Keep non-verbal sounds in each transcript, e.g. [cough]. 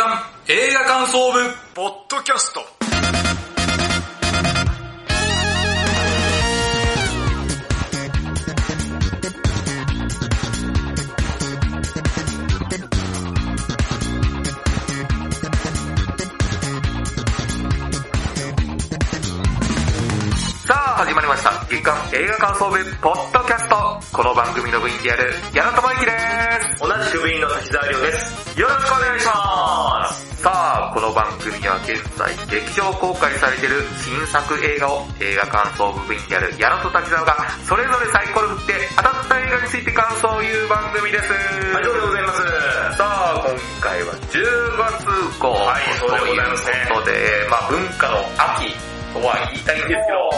刊映画感想部ポッドキャストさあ、始まりました。月間映画感想部ポッドキャスト。この番組の部員である矢野智之です。同じく部員の滝沢亮です。よろしくお願いします。さあ、この番組は現在劇場公開されている新作映画を映画感想部部員である矢野と滝沢がそれぞれサイコロ振って当たった映画について感想を言う番組です。ありがとうございます。さあ、今回は10月号はいそうでございますねということで、まあ文化の秋とは言いたいんですけど、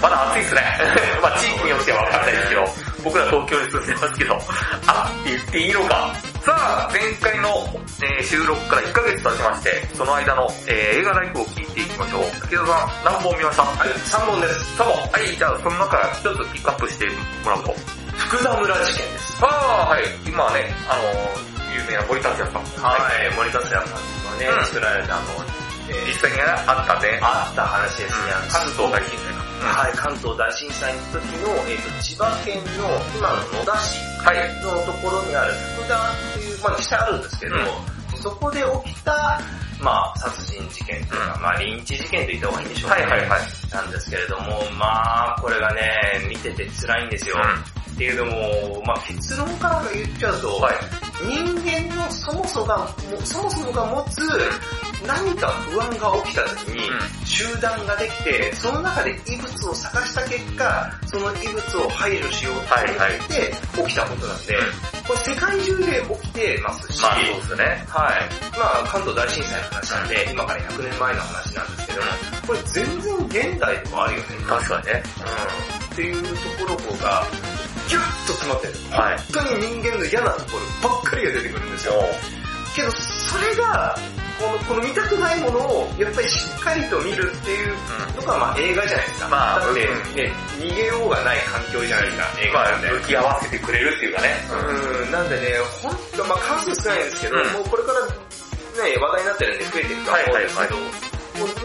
まだ暑いですね。[laughs] まあ地域によってはわかんないですけど、僕ら東京に住んでますけど、あ言っていいのか。さあ、前回の、えー収録から1ヶ月経ちまして、その間の、えー映画ライフを聞いていきましょう。竹田さん、何本見ました？はい、3本です。3本。はい、じゃあその中から1つピックアップしてもらうと。福田村事件です。ああ、はい。今はね、あのー有名な森達也さん。はい、森達也さんがね、うん作られたあの、えー実際にあったね。あった話ですね。関東大震災はい、関東大震災の時の、えー、と千葉県の今の野田市はい。のところにある福田っていう、まあ実際あるんですけど、うんそこで起きた、まあ殺人事件というか、うんまあリンチ事件と言った方がいいんでしょうかね。はいはいはい。なんですけれども、まあこれがね、見てて辛いんですよ。っていうのも、まあ結論から言っちゃうと、はい。人間のそもそもが、もそもそもが持つ何か不安が起きた時にうん集団ができて、その中で異物を探した結果、その異物を排除しようとって起きたことなんで、これ世界中で起きてますし、まあそうですね。はい。まあ関東大震災の話なんで、今から100年前の話なんですけども、これ全然現代でもあるよね。確かにね。うんっていうところが、ギュッと詰まってる。はい。本当に人間の嫌なところばっかりが出てくるんですよ。けど、それが、この、この見たくないものを、やっぱりしっかりと見るっていうのが、まあ映画じゃないですか。まあだって、うんね、逃げようがない環境じゃないですか、映まあ画なんで。向き合わせてくれるっていうかね。うん、なんでね、ほんと、まあ関数少ないんですけど、うんもうこれからね、話題になってるんで増えていくとは思うんですけど、もう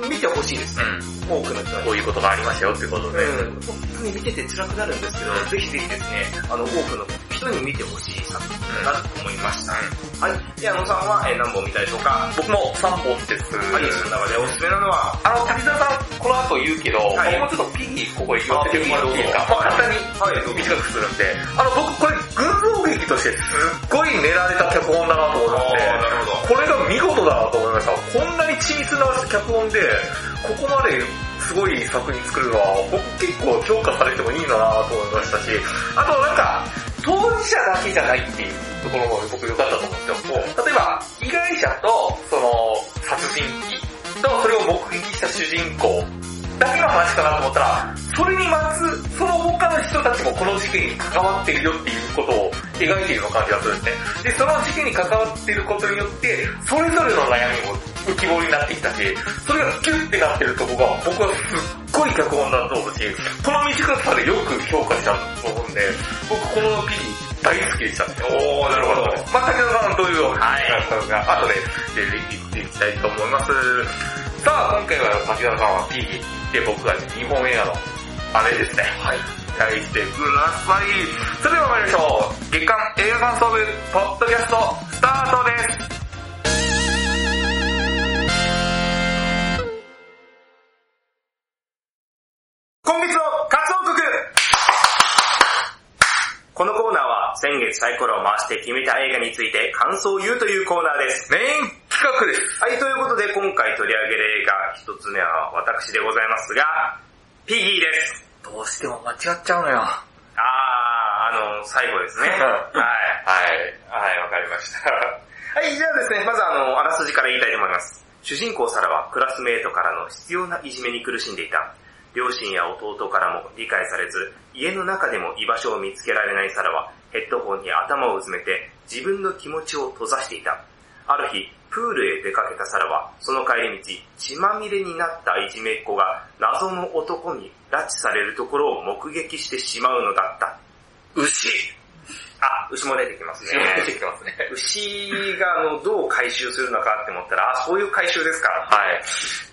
見てほしいですね、多くの人にこ。ういうことがありましたよっていうことで。うん、本当に見てて辛くなるんですけど、ぜひぜひですね、あの、多くの人に見てほしい作品だなと思いました。はい。で、あのさんは、えー何本見たでしょうか？僕も3本です。はい、その中でおすすめなのは、あの、滝沢さん、この後言うけど、はい僕もちょっとピギここ言わせてもらっていいですか？あまあ簡単にはい短くするんで、あの、僕これ群像劇としてすっごい練られた脚本だなと思いまして。これが見事だなと思いました。こんなに緻密な脚本で、ここまですごい作品作るのは、僕結構評価されてもいいんだなと思いましたし、あとなんか、当事者だけじゃないっていうところも僕良かったと思うんですよ。例えば、被害者と、その、殺人鬼と、それを目撃した主人公だけの話かなと思ったら、それにまつ、その他の人たちもこの事件に関わっているよっていうことを描いているような感じがするんですね。で、その事件に関わっていることによって、それぞれの悩みも浮き彫りになってきたし、それがギュッてなってるとこが、僕はすっごい脚本だと思うし、この短さでよく評価したと思うんで、僕このピリ大好きでしたね。おー、なるほど。まあ、竹田さんどういうはい感が後で出ていっていきたいと思います。さあ、今回は竹田さんは P で僕が日本映画のあれですね。はい。対してください。それでは参りましょう。月間映画感想部、ポッドキャスト、スタートです。先月サイコロを回して決めた映画について感想を言うというコーナーです。メイン企画です。はい、ということで今回取り上げる映画一つ目は私でございますが、ピギーです。どうしても間違っちゃうのよ。あー、あの、最後ですね。[laughs] はい。はい、はい、わかりました。[laughs] はい、じゃあですね、まずあの、あらすじから言いたいと思います。主人公サラはクラスメートからの必要ないじめに苦しんでいた。両親や弟からも理解されず、家の中でも居場所を見つけられないサラは、ヘッドホンに頭をうずめて自分の気持ちを閉ざしていた。ある日、プールへ出かけたサラは、その帰り道、血まみれになったいじめっ子が謎の男に拉致されるところを目撃してしまうのだった。牛。あ、牛も出てきますね。出てきますね。牛があのどう回収するのかって思ったら、あ、そういう回収ですかはい。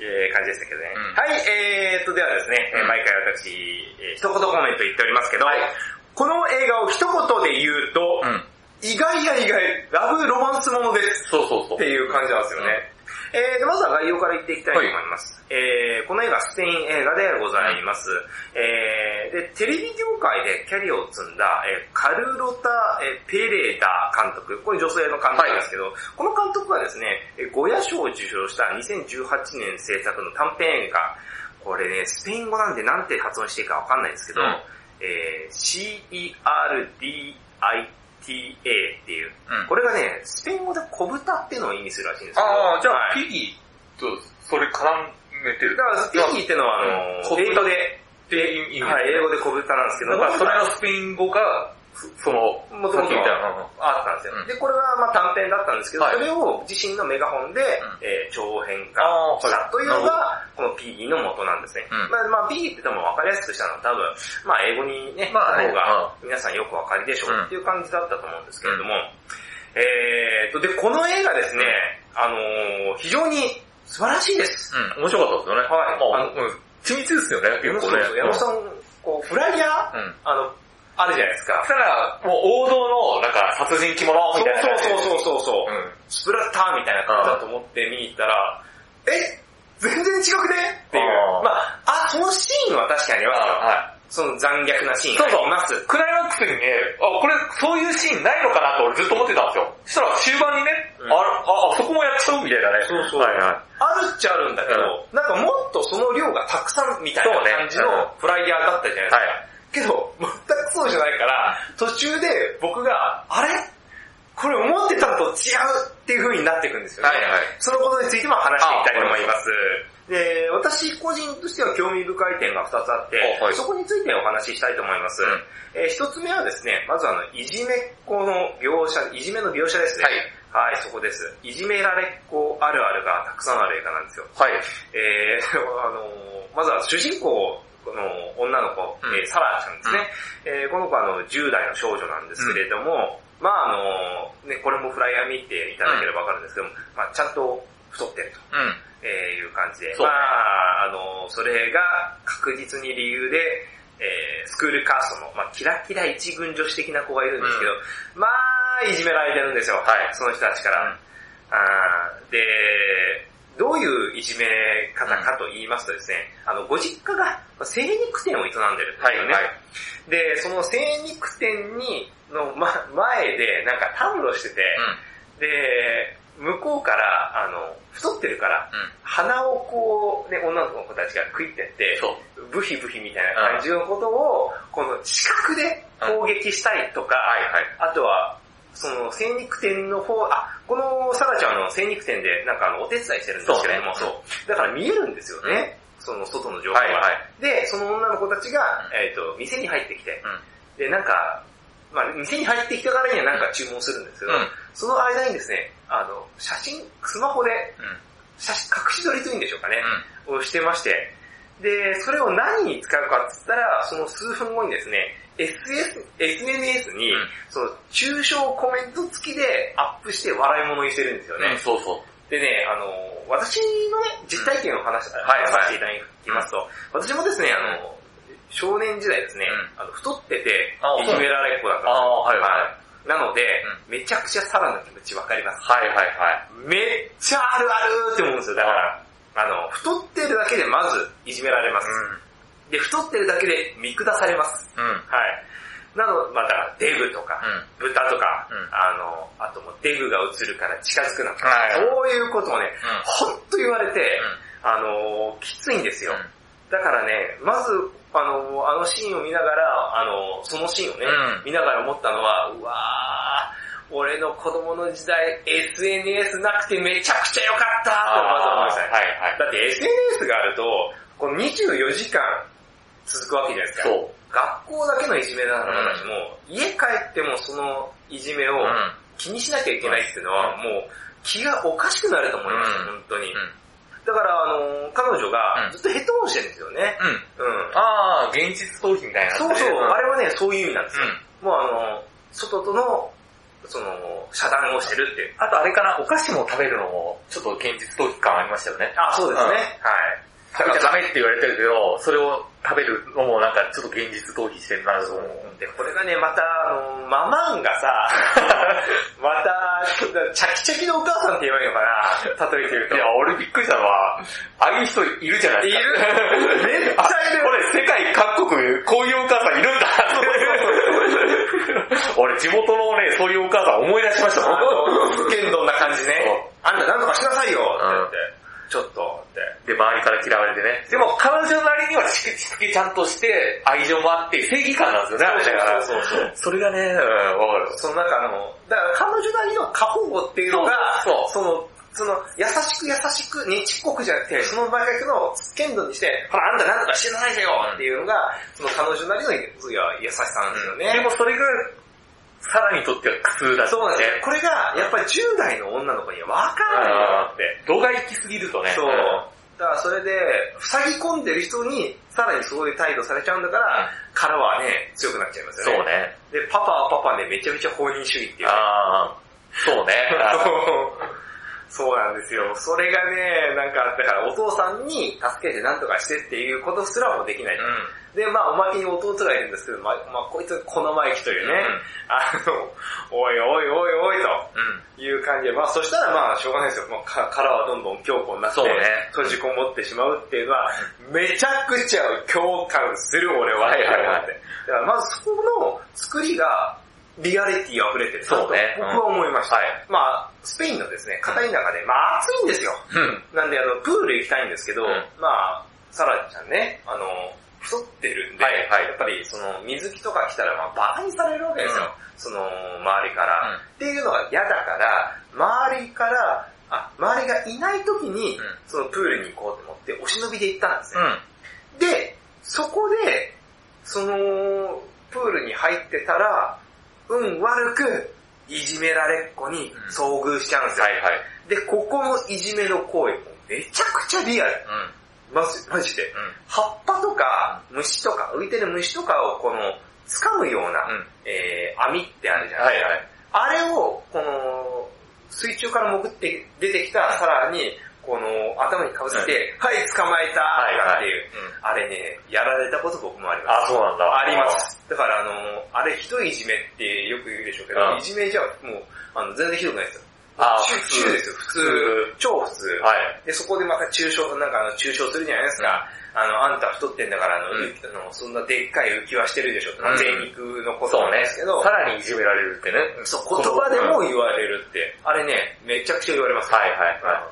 えー、感じでしたけどね。うんはい、えーっと、ではですね、うん毎回私、えー一言コメント言っておりますけど、はいこの映画を一言で言うと、うん。意外や意外、ラブロマンスものです。そうそうそう。っていう感じなんですよね。えーでまずは概要から言っていきたいと思います。えーこの映画スペイン映画でございます。えーで、テレビ業界でキャリアを積んだ、えーカルロタ・えーペレダ監督、これ女性の監督ですけど、この監督はですね、えーゴヤ賞を受賞した2018年制作の短編映画、これね、スペイン語なんでなんて発音していいかわかんないんですけど、うん。えー CERDITA っていう、うん。これがね、スペイン語で小豚っていうのを意味するらしいんですけど、ああ、じゃあ、はい。ピギーとそれ絡めてる。だから、ピギーってのは、あの、うん英語で、英語で小豚なんですけど、だからそれがスペイン語が、その、もともとあったんですよ。うん。で、これはまあ短編だったんですけど、はい。それを自身のメガホンで、うん。えー長編化したというのなが、このピギーの元なんですね。うん。まあ、まあ、ピギーって多分分かりやすくしたのは多分、まあ、英語にね、まあ方が皆さんよくわかりでしょうっていう感じだったと思うんですけれども、えーと、で、この映画ですね、あのー非常に素晴らしいです。うん、面白かったですよね。はい。緻密ですよね、結構ね。山本さん、こう、フライヤー、うん。あの、あるじゃないですか。たら、もう王道の、なんか、殺人鬼物みたいな。そうそうそうそうそう、うん。スプラッターみたいな感じだと思って見に行ったら、え？全然違くね？っていうまあ、あ、そのシーンは確かにありますよ。はその残虐なシーンそうそうます。い。クライマックスにね、あ、これ、そういうシーンないのかなと俺ずっと思ってたんですよ。そしたら終盤にね、うんあ、あ、あそこもやっちゃうみたいなね。そうそうはいはあるっちゃあるんだけど、なんかもっとその量がたくさんみたいな感じのフライヤーだったじゃないですか。はいけど、全くそうじゃないから、途中で僕が、あれ？これ思ってたのと違うっていう風になっていくんですよね。はいはいそのことについても話していきたいと思います。で、私個人としては興味深い点が2つあって、あはいそこについてお話ししたいと思います。うんえー一つ目はですね、まずあの、いじめっ子の描写、いじめの描写ですね。はい。そこです。いじめられっ子あるあるがたくさんある映画なんですよ。はい。えー、[laughs] あのーまずは主人公の女の子、うん。えーサラちゃんですね。えーこの子はあの10代の少女なんですけれども、まああのね、これもフライヤー見ていただければわかるんですけども、まあちゃんと太ってると。うん。えーいう感じで、まあ、あの、それが確実に理由で、えースクールカーストの、まあ、キラキラ一軍女子的な子がいるんですけど、まあ、いじめられてるんですよ、はい。その人たちから。あーで、どういういじめ方かと言いますとですね、あの、ご実家が精肉店を営んでるんですよね。はいで、その精肉店に、の、ま、前でなんかたむろしてて、で、向こうから、あの、太ってるから、うん。鼻をこう、ね、女の子たちが食いってって、そう。ブヒブヒみたいな感じのことを、この視覚で攻撃したりとか、はいはい。あとは、その精肉店の方、あ、このサラちゃんの精肉店でなんかあのお手伝いしてるんですけれども、そうだから見えるんですよね、その外の情報が。はいはい。で、その女の子たちが、うんえっ、と、店に入ってきて、うん。で、なんか、まあ店に入ってきたからにはなんか注文するんですけど、うんその間にですね、あの、写真、スマホでうん。写真、隠し撮りというんでしょうかね、うん。をしてまして、で、それを何に使うかって言ったら、その数分後にですね、SS、SNS にうん、その、抽象コメント付きでアップして笑い物にしてるんですよね。うん、そうそう。でね、あの、私のね、実体験を話し、はい話させていただきますと、私もですね、あの、少年時代ですね、うあの太っててあ、いじめられっ子だったんですよ。ああ、はいはい。なので、めちゃくちゃサラの気持ちわかります。はいはいはい。めっちゃあるあるって思うんですよ。だから、あの、太ってるだけでまずいじめられます。で、太ってるだけで見下されます。うん。うん。はい。なの、まあだからデブとか、うん。豚とか、うんあの、あともうデブが映るから近づくなとか、はいそういうことをね、うん。ほんと言われて、あの、きついんですよ。だからね、まず、あの、あのシーンを見ながら、あの、そのシーンをね、うん見ながら思ったのは、うわー、俺の子供の時代 SNS なくてめちゃくちゃ良かったってまず思いましたね。はいはい。だって SNS があると、この24時間続くわけじゃないですか。そう。学校だけのいじめならまだしも、家帰ってもそのいじめをうん。気にしなきゃいけないっていうのは、もう気がおかしくなると思いますよ、うん本当に。うん。だから、あの、彼女がうんずっとヘッドホンしてるんですよね。うん。うん。ああ、現実逃避みたいな。そうそう、あれはね、そういう意味なんですよ。もうあの、外との、その、遮断をしてるっていう。あとあれかな、お菓子も食べるのも、ちょっと現実逃避感ありましたよね。あ、そうですね。うんはい。食べちゃダメって言われてるけど、それを食べるのもなんかちょっと現実逃避してるなと思う。で、これがね、また、あの、ママンがさ、[laughs] また、チャキチャキのお母さんって言えばいいのかな、例えて言うと。いや、俺びっくりしたのは、ああいう人いるじゃないですか。いるめっちゃいるあこれ世界各国、こういうお母さんいるんだって。[laughs] 俺地元のね、そういうお母さん思い出しましたもん。剣道な感じねそ。あんたなんとかしなさいよって言って、ちょっとって。で、周りから嫌われてね。でも彼女なりにはしつけちゃんとして、愛情もあって、正義感なんですよね、あれだから。そうそうそう [laughs] それがね、うん、わかる。その中の、だから彼女なりの過保護っていうのが、そうその、その、優しく優しく、ねちっこくじゃなくて、その場合の剣道にして、ほら、あんたなんとかしてなさいよっていうのが、その彼女なりのいや優しさなんですよね。でもそれが、サラにとっては苦痛だ。そうなんですよ。これが、やっぱり10代の女の子には分からないよって。度が行き過ぎるとね。そう。だからそれで、塞ぎ込んでる人に、さらにそういう態度されちゃうんだから、からはね、強くなっちゃいますよね。そうね。で、パパはパパでめちゃめちゃ放任主義っていうね。ああ、そうね。[laughs] そうなんですよ。それがね、なんか、だからお父さんに助けて何とかしてっていうことすらもできない。で、まあおまけに弟がいるんですけど、まあ、まあ、こいつ小生意気というね、あの、[laughs] おいおいおいおいという感じで、まあそしたらまあしょうがないですよ。もうか殻はどんどん強固になって、閉じこもってしまうっていうのは、めちゃくちゃ共感する俺は。はいはいはいだからまずそこの作りが、リアリティ溢れてるそうね僕は思いました。はいまあ、スペインのですね、カタリナがね、まあ暑いんですよ。うん。なんであの、プール行きたいんですけど、うんまあ、サラちゃんね、あの、太ってるんで、はいはいやっぱりその水着とか着たらまあバカにされるわけですよ。その、周りから、うんっていうのが嫌だから、周りから、あ、周りがいない時に、うんそのプールに行こうと思ってお忍びで行ったんですね。うん。で、そこで、その、プールに入ってたら、運悪く、いじめられっ子に遭遇しちゃうんですよ。はいはい。で、ここのいじめの行為もめちゃくちゃリアル。うん。マジ、マジで。うん。葉っぱとか、虫とか、浮いてる虫とかをこの、掴むような、うんえー、網ってあるじゃないですか。はいはい。あれを、この、水中から潜って出てきたさらに、この、頭にかぶせて、はい、捕まえたはいとかっていう、うんあれね、やられたこと僕もあります。あ、そうなんだ。ありま。す。だからあの、あれひどいいじめってよく言うでしょうけど、うんいじめじゃもう、あの、全然ひどくないですよ。あ中普通中ですよ、普通。超普通。はい。で、そこでまた中傷、なんかあの、中傷するじゃないですか。あの、あんた太ってんだから、あの、うんうあのそんなでっかい浮き輪してるでしょって、うん贅肉のことなんですけど、。さらにいじめられるってね。そう、言葉でも言われるって、あれね、めちゃくちゃ言われます。はいはいは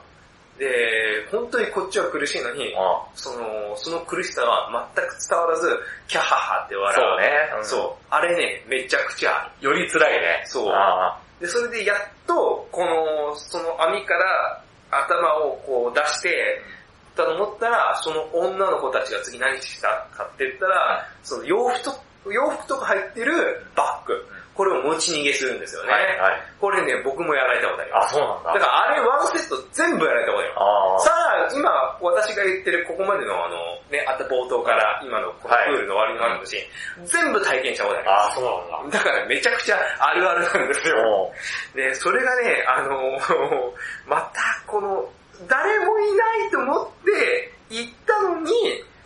で、本当にこっちは苦しいのに、あその、その苦しさは全く伝わらず、キャハハって笑う。そうね。うんそう。あれね、めちゃくちゃ。より辛いね。そうあで、それでやっと、この、その網から頭をこう出して、たと思ったら、その女の子たちが次何したかって言ったら、その洋服と、洋服とか入ってるバッグ。これを持ち逃げするんですよね。はいはい。これね、僕もやられたことありまあ、す。そうなんだ。だからあれワンセット全部やられたことあります。あさあ、今、私が言ってるここまでのあの、ね、あった冒頭から今のこのプールの終わりのあるシーン、全部体験したことありあ。まあ、そうなんだ。す。だからめちゃくちゃあるあるなんですよ。おで、それがね、あの、[laughs] またこの、誰もいないと思って行ったのに、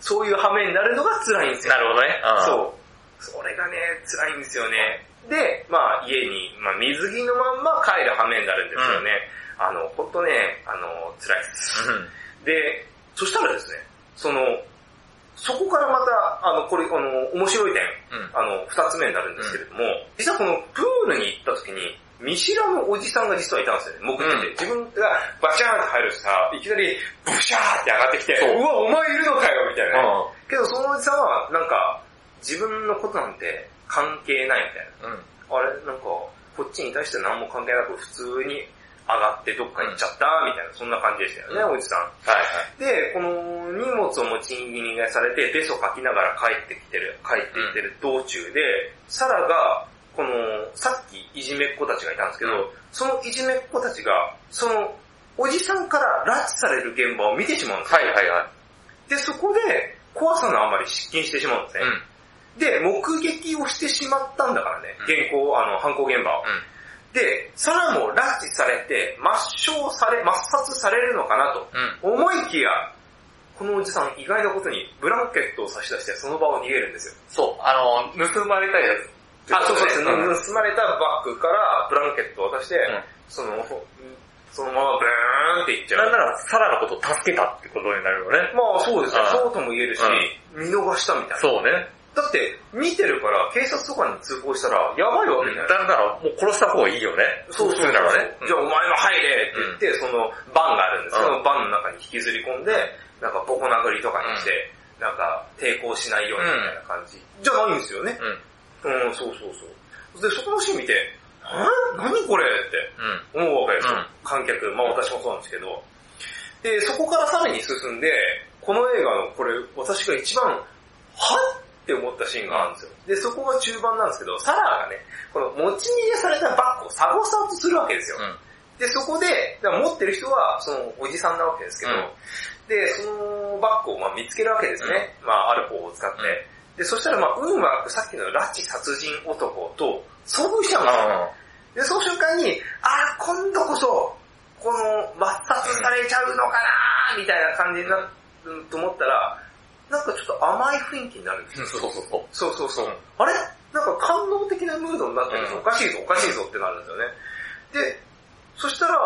そういう羽目になるのが辛いんですよ。なるほどね。うんそう。それがね、辛いんですよね。で、まあ家に、まあ水着のまんま帰る羽目になるんですよね。あの、ほんとね、あの、辛いです。うん。で、そしたらですね、その、そこからまた、あの、これ、あの、面白い点、うん。あの、二つ目になるんですけれども、実はこのプールに行った時に、見知らぬおじさんが実はいたんですよね、潜ってて。自分がバシャーンって入るとさ、いきなりブシャーって上がってきて、そううわ、お前いるのかよみたいなね。うけどそのおじさんは、なんか、自分のことなんて関係ないみたいな。ん。うん。あれ、なんか、こっちに対して何も関係なく普通に上がってどっかに行っちゃった、みたいな、そんな感じでしたよね、おじさん。はいはい。で、この荷物を持ち逃げされて、ベソかきながら帰ってきてる、帰ってきてる道中で、サラが、この、さっきいじめっ子たちがいたんですけど、うんそのいじめっ子たちが、その、おじさんから拉致される現場を見てしまうんですよ。はいはいはい。で、そこで、怖さのあまり失禁してしまうんですね。で、目撃をしてしまったんだからね、現行、あの、犯行現場を。で、サラも拉致されて、抹消され、抹殺されるのかなと思いきや、このおじさん意外なことにブランケットを差し出してその場を逃げるんですよ。そう、あの、盗まれたやつ。あ、そうそうそう、ん盗まれたバッグからブランケットを渡して、んその、そのままブーンっていっちゃう。なんなら、サラのことを助けたってことになるよね。まあそうですねうん、そうとも言えるし、見逃したみたいな。そうね。だって、見てるから警察とかに通報したら、やばいわけじゃないだから、もう殺した方がいいよね。そうそうね。じゃあお前も入れって言って、そのバンがあるんですけど、うんバンの中に引きずり込んで、なんかボコ殴りとかにして、なんか抵抗しないようにみたいな感じ。じゃないんですよね。うん。うん、そうそうそう。で、そこのシーン見て、は何これ？ってうん。思うわけですよ。うん観客。まあ私もそうなんですけど。で、そこからさらに進んで、この映画のこれ、私が一番、はって思ったシーンがあるんですよ。で、そこが中盤なんですけど、サラがね、この持ち逃げされたバッグを探そうとするわけですよ。うん。で、そこで、持ってる人は、その、おじさんなわけですけど、うんで、そのバッグをまあ見つけるわけですね。まあ、ある方法を使って。で、そしたらまあ、運悪くさっきの拉致殺人男と遭遇しちゃうんですよ。で、その瞬間に、あー、今度こそ、この、抹殺されちゃうのかなーみたいな感じになると思ったら、なんかちょっと甘い雰囲気になるんですよ。そうそうそう。そうそうそう。うんあれ？なんか感動的なムードになってるんですよ。うんおかしいぞ、おかしいぞってなるんですよね。で、そしたら、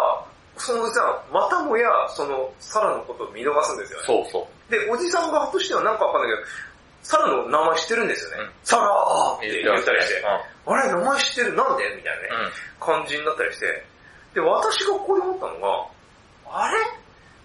そのおじさん、またもや、その、サラのことを見逃すんですよね。そうそう。で、おじさん側としてはなんかわかんないけど、サラの名前知ってるんですよね。うんサラーって言ったりして、うあれ、名前知ってる？なんで？みたいなね、ん。うん。感じになったりして、で、私がここで思ったのが、あれ？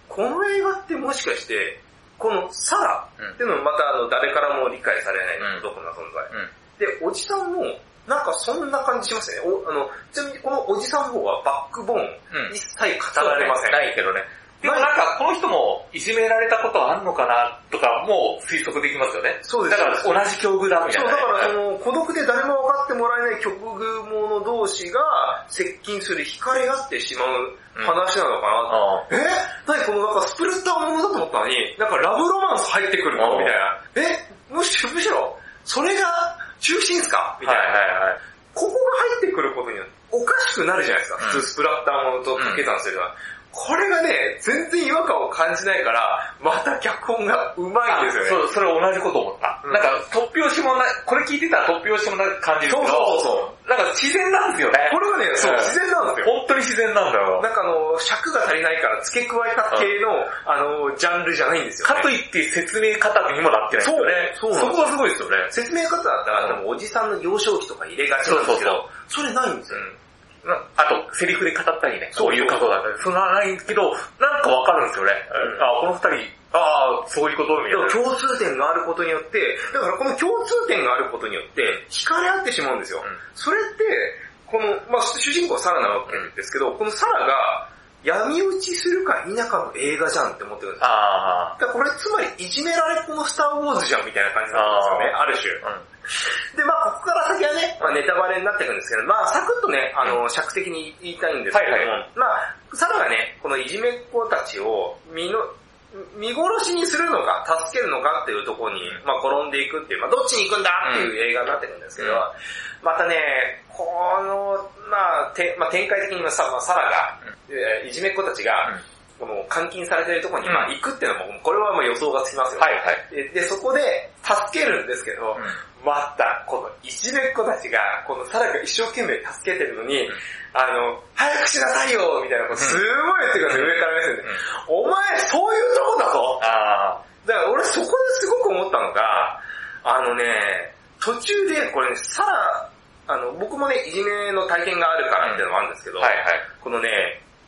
この映画ってもしかして、このサラっていうのもまたあの誰からも理解されない孤独な存在。うん。で、おじさんも、なんかそんな感じしますね。おあのちなみにこのおじさんの方はバックボーン、うん一切語られません。ないけどね。でもなんか、この人もいじめられたことあんのかなとかもう推測できますよね。そうですだから同じ境遇だみたそ、いうなね。だからその、孤独で誰も分かってもらえない極遇者同士が接近する、惹かれ合ってしまう話なのかな、うんえ？何このなんかスプルッターものだと思ったのに、なんかラブロマンス入ってくるの？うんみたいな。え？むしろ、むしろ、それが中心っすか？みたいな。はいはいはい。ここが入ってくることによって、おかしくなるじゃないですか。うん普通スプラッターものとかけたんするのは。これがね、全然違和感を感じないから、また脚本がうまいんですよね。そう、それ同じこと思った。うんなんか、突拍子もない、これ聞いてたら突拍子もない感じるけど、そうそうそうなんか自然なんですよね。これがね、そう、うん自然なんですよ。本当に自然なんだよ。なんかあの、尺が足りないから付け加えた系の、あの、ジャンルじゃないんですよ、ね。かといって説明方にもなってないんですよね。そうそうなんですこがすごいですよね。説明方だったら、でもおじさんの幼少期とか入れがちなんですけど、それないんですよ。なあと、セリフで語ったりね、そういう過去だったり、そんなないけど、なんかわかるんですよね。うん。あ、この二人、ああ、そういうこと？みたいな。共通点があることによって、だからこの共通点があることによって、惹かれ合ってしまうんですよ。うん。それって、この、まあ主人公はサラなわけですけど、このサラが闇討ちするか否かの映画じゃんって思ってるんですよ。あだこれつまりいじめられっ子のスターウォーズじゃんみたいな感じなんですよね、ある種。あ、うん。で、まあここから先はね、まあ、ネタバレになっていくんですけど、まあサクッとね、あの、尺的に言いたいんですけども、はいはまあ、サラがね、このいじめっ子たちを見の、見殺しにするのか、助けるのかっていうところに、まあ転んでいくっていう、まあどっちに行くんだっていう映画になってくるんですけど、うんまたね、この、まあ、てまあ、展開的にはさ、まあ、サラが、えーいじめっ子たちが、この監禁されてるところに、まあうん行くっていうのも、これはまあ予想がつきますよ、はいはい。でで、そこで助けるんですけど、また、このいじめっ子たちが、このサラが一生懸命助けてるのに、あの、早くしなさいよみたいなことすごい言ってくるんですよ、上から目線で。お前、そういうとこだぞ。あだから俺そこですごく思ったのが、あのね、途中でこれね、サラ、あの、僕もね、いじめの体験があるからっていうのもあるんですけど、あ、はいはい。このね、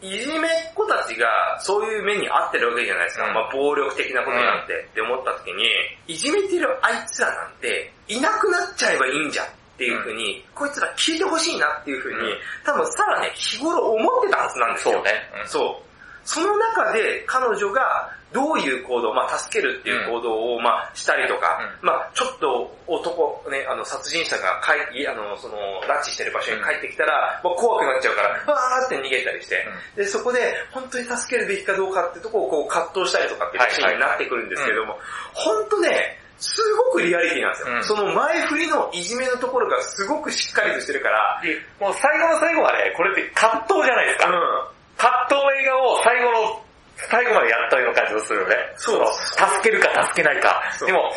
いじめっ子たちがそういう目に遭ってるわけじゃないですか。うん。まあ暴力的なことになってって思った時に、いじめてるあいつらなんて、いなくなっちゃえばいいんじゃん。っていうふうに、こいつら聞いてほしいなっていうふうに、うん。多分さらね、日頃思ってたはずなんですよ。そうね。うん。そう。その中で彼女がどういう行動、まあ助けるっていう行動をまあしたりとか、うまあちょっと男、ね、あの殺人者が帰いあの、その、拉致してる場所に帰ってきたら、まあ怖くなっちゃうから、わーって逃げたりして、で、そこで本当に助けるべきかどうかってとこをこう葛藤したりとかっていうシーンになってくるんですけれども、本当ね、すごくリアリティなんですよ。うんその前振りのいじめのところがすごくしっかりとしてるから、でもう最後の最後はね、これって葛藤じゃないですか。うん。葛藤の映画を最後の、最後までやったような感じがするよね。そう助けるか助けないかでも、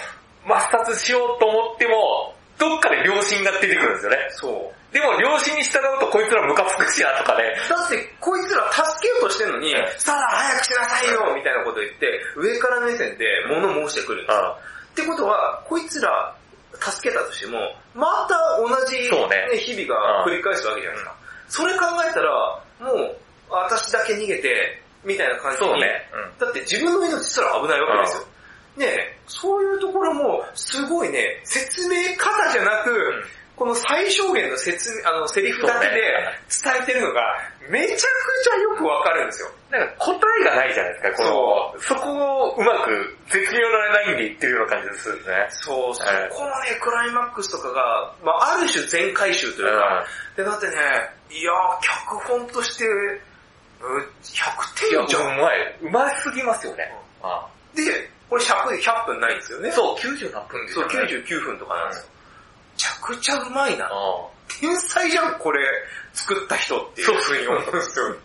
抹殺しようと思っても、どっかで良心が出てくるんですよね。そう。でも良心に従うとこいつらムカつくしなとかね。だって、こいつら助けようとしてんのに、うんさあ早くしなさいよみたいなこと言って、上から目線で物申してくるんですよ。ってことは、こいつら助けたとしても、また同じ、ね日々が繰り返すわけじゃないですか。それ考えたら、もう、私だけ逃げて、みたいな感じに、ね。うん。だって自分の命すら危ないわけですよ。ねえ、そういうところも、すごいね、説明方じゃなく、んこの最小限の説明、あの、セリフだけで伝えてるのが、めちゃくちゃよくわかるんですよ。なんか答えがないじゃないですか、この、そこをうまく絶妙なラインで言ってるような感じがするんですね。そう、そはいこのね、クライマックスとかが、まあある種全回収というか、で、だってね、いやー、脚本として、うん100いや、点じゃ。うんまい。うますぎますよね。あで、これ100で100分ないんですよね。そう、90何分ですそう、よね。99分とかなんですよ。めちゃくちゃうまいな。あ天才じゃん、これ、作った人っていうふうに思うんですよ。ね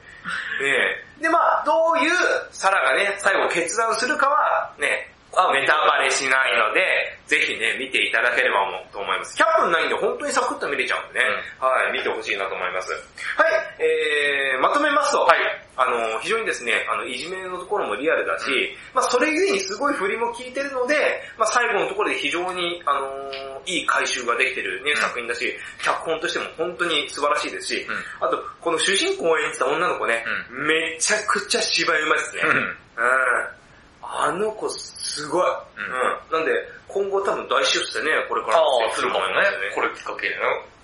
え。で、まあどういうサラがね、最後決断するかは、ね、ネタバレしないので、ぜひね、見ていただければと思います。100分ないんで本当にサクッと見れちゃうんでね、はい、見てほしいなと思います。はい、えー、まとめますと、はい。あの、非常にですね、あの、いじめのところもリアルだし、まあそれゆえにすごい振りも効いてるので、まあ最後のところで非常に、あのーいい回収ができてるね、作品だし、脚本としても本当に素晴らしいですし、あと、この主人公を演じた女の子ね、めちゃくちゃ芝居うまいですね。うん。うん。あの子すごい。うんうん。なんで、今後多分大出世ね、これからあもあ、するかもね。これきっかけでね。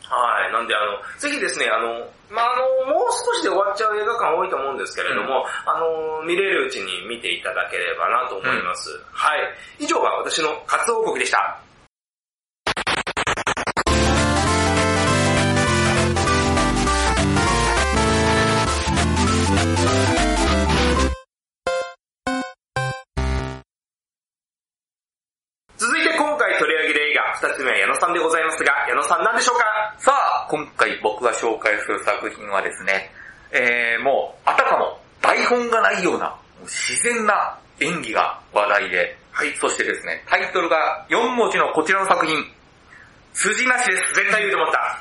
はい。なんで、あの、ぜひですね、あの、まあ、あの、もう少しで終わっちゃう映画館多いと思うんですけれども、あの、見れるうちに見ていただければなと思います。はい。以上が私の活動報告でした。二つ目は矢野さんでございますが、矢野さん何でしょうか？さあ、今回僕が紹介する作品はですね、えー、もう、あたかも台本がないような、自然な演技が話題で、はい、そしてですね、タイトルが4文字のこちらの作品、筋なしです。絶対言うと思った。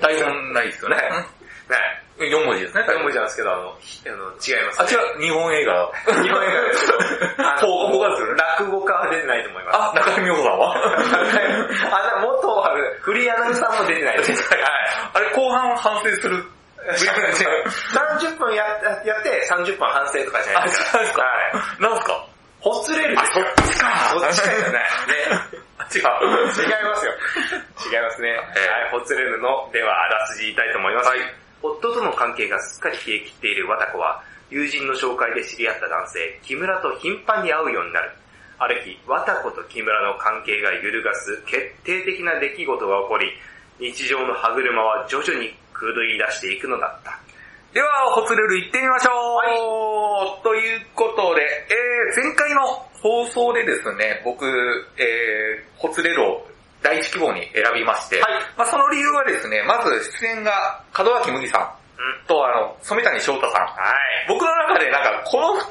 [laughs] 台本ないですよね。[laughs] ね。4文字ですね、4文字なんですけど、あの、ひあの違います、あ、違う、日本映画。日本映画です。あの広告がする落語家は出てないと思います。あ、中井美穂さんは？[laughs] あ、の、元あるフリーアナウンサーも出てないです。はい。あれ、後半反省する。[laughs] 30分ややって30分反省とかじゃないですか。ですかはい。なんすか？ほつれるあ、そっちか。そっちかじゃない。ね。あ違う。違いますよ。違いますね。ええはい、ほつれるの、ではあらすじ言いたいと思います。夫との関係がすっかり冷え切っている和田子は、友人の紹介で知り合った男性、木村と頻繁に会うようになる。ある日、和田子と木村の関係が揺るがす決定的な出来事が起こり、日常の歯車は徐々に狂い出していくのだった。では、ホツレル行ってみましょう、ということで、えー、前回の放送でですね、僕、えー、ホツレルを第一希望に選びまして、はいまあその理由はですね、まず出演が門脇麦さんうん。とあの、染谷翔太さん。はい。僕の中でなんか、この二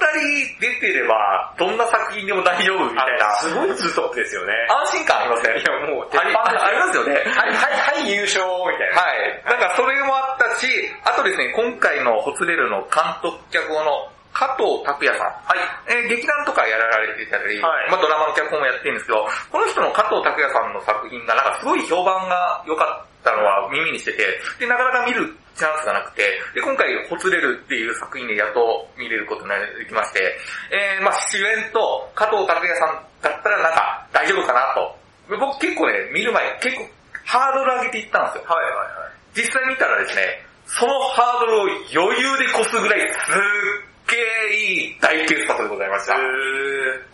人出てれば、どんな作品でも大丈夫みたいな、すごいツートップですよね。安心感ありませんいやもう、ありあありますよね。はい、はい、はい、優勝みたいな。はい。なんかそれもあったし、あとですね、今回のホツレルの監督脚本の加藤拓也さん。はい。えー劇団とかやられてたり、はいまあドラマの脚本もやってるんですけど、この人の加藤拓也さんの作品がなんかすごい評判が良かったのは耳にしてて、で、なかなか見るチャンスがなくて、で、今回、ほつれるっていう作品でやっと見れることになりまして、えー、まあ主演と加藤拓也さんだったらなんか大丈夫かなと。僕結構ね、見る前結構ハードル上げていったんですよ。はいはいはい。実際見たらですね、そのハードルを余裕で越すぐらいすっげーいい大傑作でございました。へ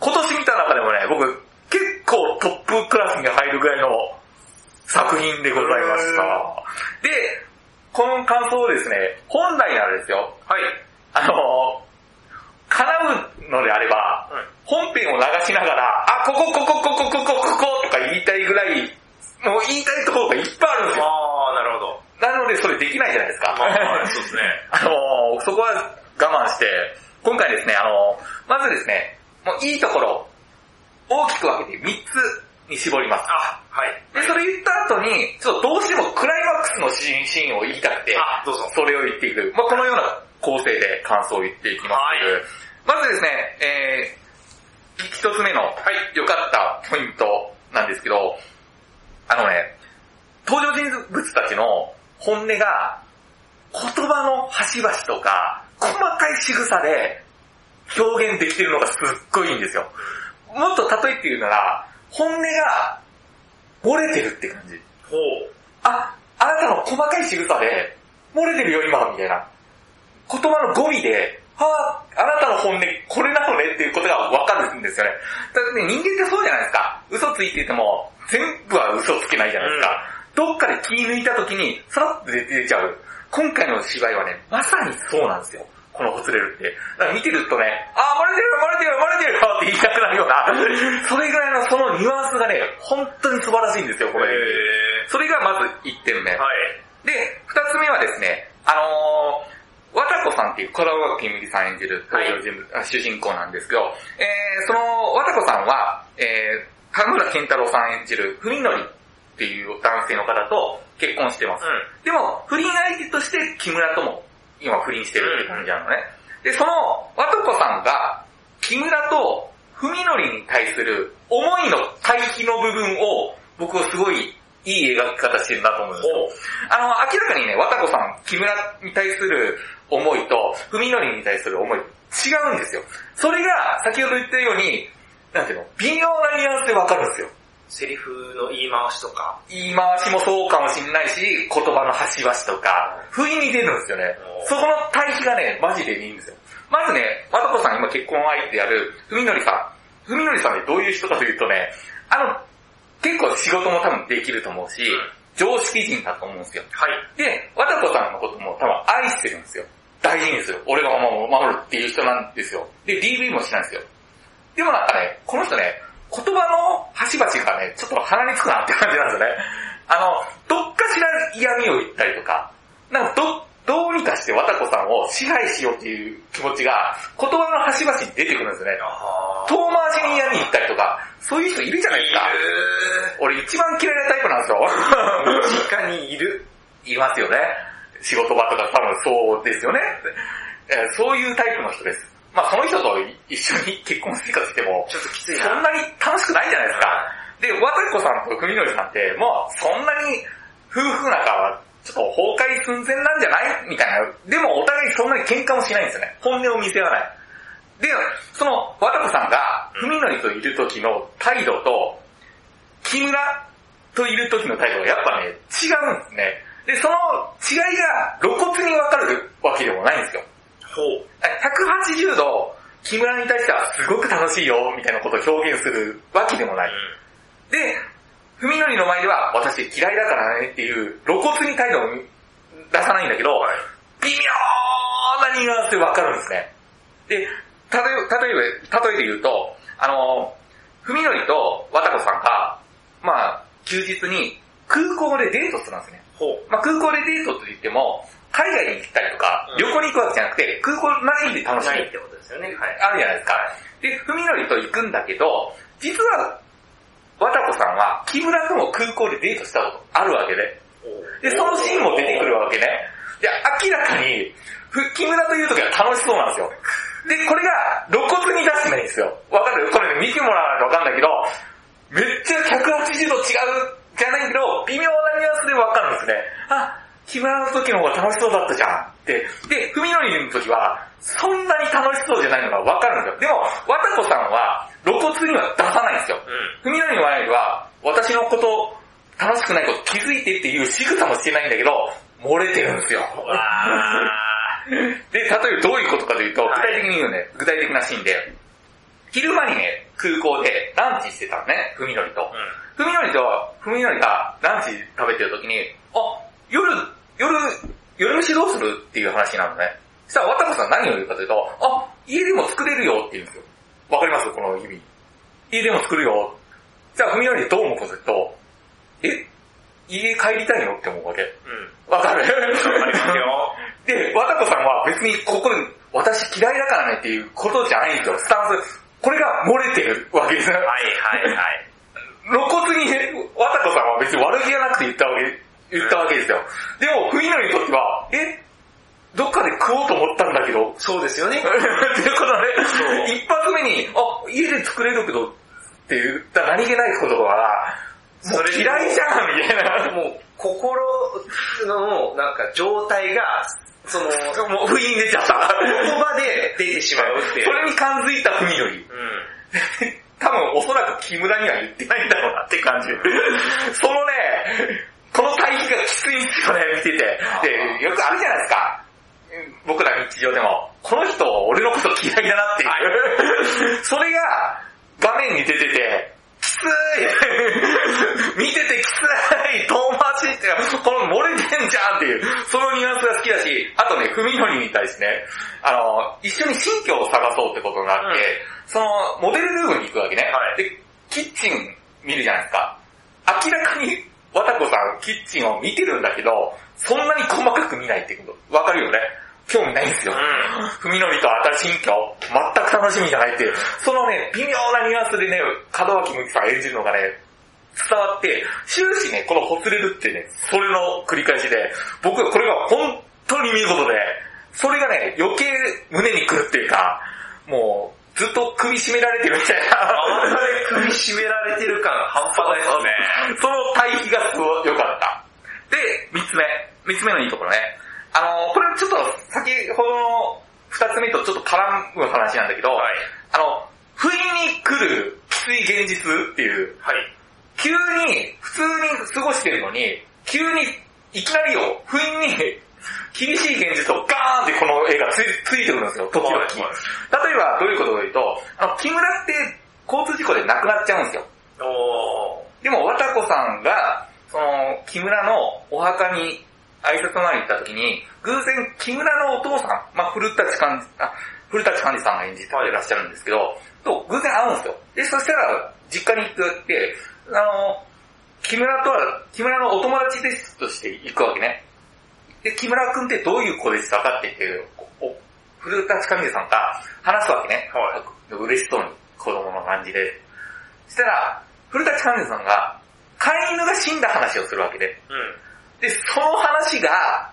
今年見た中でもね、僕結構トップクラスに入るぐらいの作品でございました。で、この感想をですね、本来ならですよ、はい。あの、叶うのであれば、うん本編を流しながら、あ、ここ、ここ、ここ、ここ、こことか言いたいぐらい、もう言いたいところがいっぱいあるんですよ。ああ、なるほど。なのでそれできないじゃないですか。まあ、そうですね。[laughs] あの、そこは我慢して、今回ですね、あの、まずですね、もういいところ、大きく分けて3つに絞ります。あ、はい。で、それ言った後に、ちょっとどうしてもクライマックスのシーンシーンを言いたくて、あ、どうぞ。それを言っていく。まあこのような構成で感想を言っていきます。はいまずですね、えー、一つ目の良かったポイントなんですけど、あのね、登場人物たちの本音が、言葉の端々とか、細かい仕草で表現できてるのがすっごいいいんですよ。もっと例えて言うなら、本音が漏れてるって感じ。ほう。あ、あなたの細かい仕草で、漏れてるよ今、みたいな。言葉の語尾で、はあ、あなたの本音、これなのねっていうことがわかるんですよね。だってね、人間ってそうじゃないですか。嘘ついてても、全部は嘘つけないじゃないですか。どっかで気抜いた時に、さらっと出てちゃう。今回の芝居はね、まさにそうなんですよ。このほつれるって。だから見てるとね、あー、漏れてるよ、漏れてるよ、漏れてるよって言いたくなるような、[laughs] それぐらいのそのニュアンスがね、本当に素晴らしいんですよ、これ。へそれがまず1点目。ーはい。で、二つ目はですね、あのー、わたこさんっていう、小田川きむりさん演じる登場人物、あ主人公なんですけど、えー、その、わたこさんは、えー、田村健太郎さん演じる、文則っていう男性の方と結婚してます。うでも、不倫相手として木村とも今不倫してるって感じなのね。で、その、わとこさんが、木村と文則に対する思いの対比の部分を、僕はすごいいい描き方してるなと思うんですよ。あの、明らかにね、わたこさん、木村に対する思いと、文則に対する思い、違うんですよ。それが、先ほど言ったように、なんていうの、微妙なニュアンスでわかるんですよ。セリフの言い回しとか。言い回しもそうかもしれないし、言葉の端々とか、不意に出るんですよね。そこの対比がね、マジでいいんですよ。まずね、わたこさん今結婚相手である、文則さん。文則さんってどういう人かというとね、あの、結構仕事も多分できると思うし、常識人だと思うんですよ。はい。で、わたこさんのことも多分愛してるんですよ。大事にする。俺が守るっていう人なんですよ。で、DV もしないんですよ。でもなんかね、この人ね、言葉の端々がね、ちょっと鼻につくなって感じなんですよね。あの、どっかしら嫌味を言ったりとか、なんかど、どうにかしてわたこさんを支配しようっていう気持ちが、言葉の端々に出てくるんですよね。あ遠回しに嫌味言ったりとか、そういう人いるじゃないですか。俺一番嫌いなタイプなんですよ。確かにいる。いますよね。仕事場とか多分そうですよね。えーそういうタイプの人です。まあその人と一緒に結婚生活しても、ちょっときついな。そんなに楽しくないじゃないですか。で、わたこさんと文則さんって、もうそんなに夫婦仲はちょっと崩壊寸前なんじゃない？みたいな。でもお互いそんなに喧嘩もしないんですよね。本音を見せ合わない。で、その、わたこさんが、文則といる時の態度と、木村といる時の態度がやっぱね、違うんですね。で、その違いが露骨にわかるわけでもないんですよ。ほう。180度、木村に対してはすごく楽しいよ、みたいなことを表現するわけでもない。で、文則の前では私嫌いだからねっていう露骨に態度を出さないんだけど、微妙なニュアンスでわかるんですね。で、例え例えば、例えで言うと、あの、文則とわたこさんが、まあ、休日に空港でデートするんですね。ほう。まあ、空港でデートと言っても、海外に行ったりとか、うん旅行に行くわけじゃなくて、空港内で楽しむないってことですよね。はい。あるじゃないですか。で、文則と行くんだけど、実は、わたこさんは木村とも空港でデートしたことあるわけで。で、そのシーンも出てくるわけね。で、明らかに、ふ木村という時は楽しそうなんですよ。で、これが露骨に出してないんですよ。わかるこれね、見てもらわないとわかんないけど、めっちゃ180度違うじゃないけど、微妙なニュアンスでわかるんですね。あ、木村の方が楽しそうだったじゃんって。で、文則の時は、そんなに楽しそうじゃないのがわかるんですよ。でも、わたこさんは露骨には出さないんですよ。うん。文則の前では、私のこと、楽しくないこと気づいてっていう仕草もしてないんだけど、漏れてるんですよ。あ [laughs] で、例えばどういうことかというと、具はい体的に言うね、具体的なシーンで、昼間にね、空港でランチしてたのね、文則と。ー。文則と、文則がランチ食べてる時に、あ、夜、夜、夜飯どうするっていう話なのね。そしたら、わたこさん何を言うかというと、あ、家でも作れるよって言うんですよ。わかります？この意味。家でも作るよ。じゃあ、ふみのりどう思うかというと、え？家帰りたいのって思うわけ。うん。わかる？わかりますよ。[laughs] で、わたこさんは別にここで私嫌いだからねっていうことじゃないんですよ。スタンス。これが漏れてるわけです。はいはいはい。[laughs] 露骨にね、わたこさんは別に悪気がなくて言ったわけ、言ったわけですよ。でも、ふみのりにとっては、えどっかで食おうと思ったんだけど、そうですよね。[laughs] っていうことで一発目に、あ、家で作れるけど、って言った何気ないことから、もうそれ嫌いじゃん、みたいな。もう、心の、なんか、状態が、その、言もう不意に出ちゃった。葉で出てしまうっていう。それに感づいたふみのり。うん。[laughs] 多分おそらく木村には言ってないんだろうなって感じ。そのね、この対比がきついんてて。で、よくあるじゃないですか。僕ら日常でも、この人俺のこと嫌いだなっていう。それが画面に出てて、きつい [laughs] 見ててきつい遠回しって、この漏れてんじゃんっていう、そのニュアンスが好きだし、あとね、ふみのりに対してね、あの、一緒に新居を探そうってことになって、その、モデルルームに行くわけね。はいで、キッチン見るじゃないですか。明らかに、わたこさん、キッチンを見てるんだけど、そんなに細かく見ないってこと、わかるよね。興味ないんですよ。うんふみのりと新居、全く楽しみじゃないっていう、そのね、微妙なニュアンスでね、門脇麦さん演じるのがね、伝わって、終始ね、このほつれるってね、それの繰り返しで、僕はこれが本当に見事で、それがね、余計胸にくるっていうか、もう、ずっと首絞められてるみたいな。あんまり首絞められてる感半端ないですね。[laughs] その対比がすごい良かった。で、三つ目。三つ目のいいところね。あの、これちょっと先ほどの二つ目とちょっと絡む話なんだけど、はい。あの、不意に来るきつい現実っていう、はい。急に普通に過ごしてるのに、急にいきなりよ、不意に厳しい現実をガーンってこの絵がついついてくるんですよ、時々。例えばどういうことかというと、あの、木村って交通事故で亡くなっちゃうんですよ。でも、わたこさんが、その、木村のお墓に挨拶回りに行った時に、偶然木村のお父さん、まあ、古舘寛治、あ、古舘寛治さんが演じていらっしゃるんですけど、と偶然会うんですよ。で、そしたら、実家に行くって、あの、木村とは、木村のお友達ですとして行くわけね。で、木村くんってどういう子でしたかって言って、おお古舘寛治さんが話すわけね。は嬉しそうに子供の感じで。そしたら、古舘寛治さんが、飼い犬が死んだ話をするわけで。うん。で、その話が、